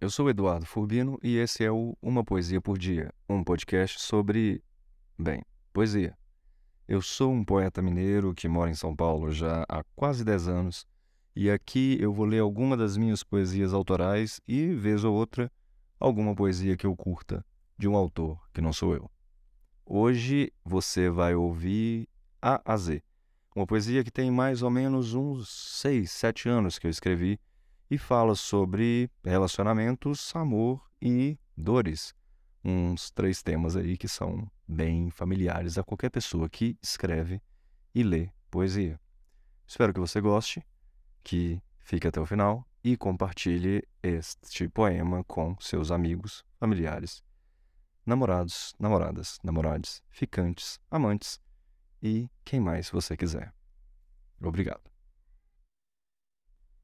Eu sou Eduardo Furbino e esse é o Uma Poesia por Dia, um podcast sobre, bem, poesia. Eu sou um poeta mineiro que mora em São Paulo já há quase 10 anos e aqui eu vou ler alguma das minhas poesias autorais e, vez ou outra, alguma poesia que eu curta de um autor que não sou eu. Hoje você vai ouvir A a Z, uma poesia que tem mais ou menos uns 6, 7 anos que eu escrevi e fala sobre relacionamentos, amor e dores. Uns três temas aí que são bem familiares a qualquer pessoa que escreve e lê poesia. Espero que você goste, que fique até o final e compartilhe este poema com seus amigos, familiares, namorados, namoradas, namorados, ficantes, amantes e quem mais você quiser. Obrigado.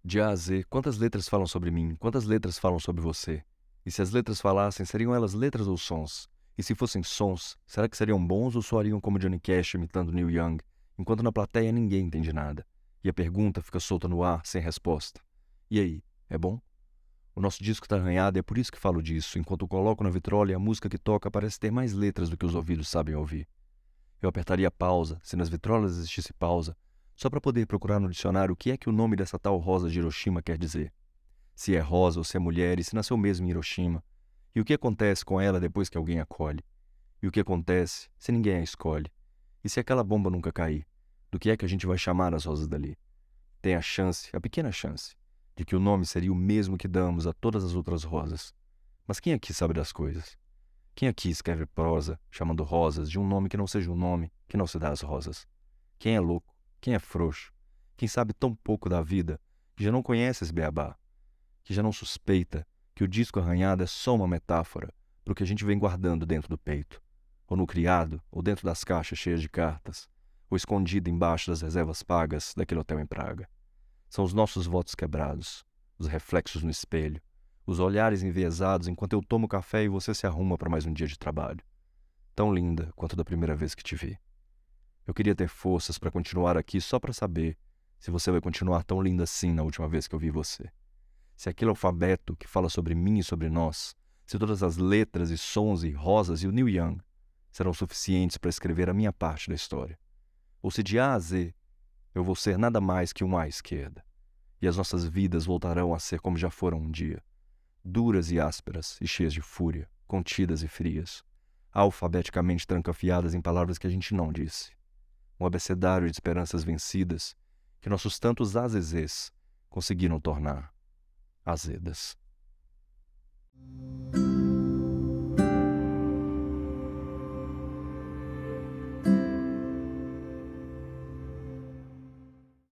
De A a Z, quantas letras falam sobre mim? Quantas letras falam sobre você? E se as letras falassem, seriam elas letras ou sons? E se fossem sons, será que seriam bons ou soariam como Johnny Cash imitando Neil Young, enquanto na plateia ninguém entende nada? E a pergunta fica solta no ar, sem resposta. E aí, é bom? O nosso disco está arranhado e é por isso que falo disso. Enquanto coloco na vitrola e a música que toca parece ter mais letras do que os ouvidos sabem ouvir. Eu apertaria pausa, se nas vitrolas existisse pausa, só para poder procurar no dicionário o que é que o nome dessa tal rosa de Hiroshima quer dizer. Se é rosa ou se é mulher e se nasceu mesmo em Hiroshima. E o que acontece com ela depois que alguém a colhe? E o que acontece se ninguém a escolhe? E se aquela bomba nunca cair? Do que é que a gente vai chamar as rosas dali? Tem a chance, a pequena chance, de que o nome seria o mesmo que damos a todas as outras rosas. Mas quem aqui sabe das coisas? Quem aqui escreve prosa chamando rosas de um nome que não seja um nome que não se dá às rosas? Quem é louco? Quem é frouxo? Quem sabe tão pouco da vida que já não conhece esse beabá? Que já não suspeita que o disco arranhado é só uma metáfora para o que a gente vem guardando dentro do peito, ou no criado, ou dentro das caixas cheias de cartas, ou escondido embaixo das reservas pagas daquele hotel em Praga. São os nossos votos quebrados, os reflexos no espelho, os olhares enviesados enquanto eu tomo café e você se arruma para mais um dia de trabalho. Tão linda quanto da primeira vez que te vi. Eu queria ter forças para continuar aqui só para saber se você vai continuar tão linda assim na última vez que eu vi você. Se aquele alfabeto que fala sobre mim e sobre nós, se todas as letras e sons e rosas e o Neil Young serão suficientes para escrever a minha parte da história. Ou se de A a Z eu vou ser nada mais que um à esquerda, e as nossas vidas voltarão a ser como já foram um dia, duras e ásperas e cheias de fúria, contidas e frias, alfabeticamente trancafiadas em palavras que a gente não disse um abecedário de esperanças vencidas que nossos tantos azezês conseguiram tornar azedas.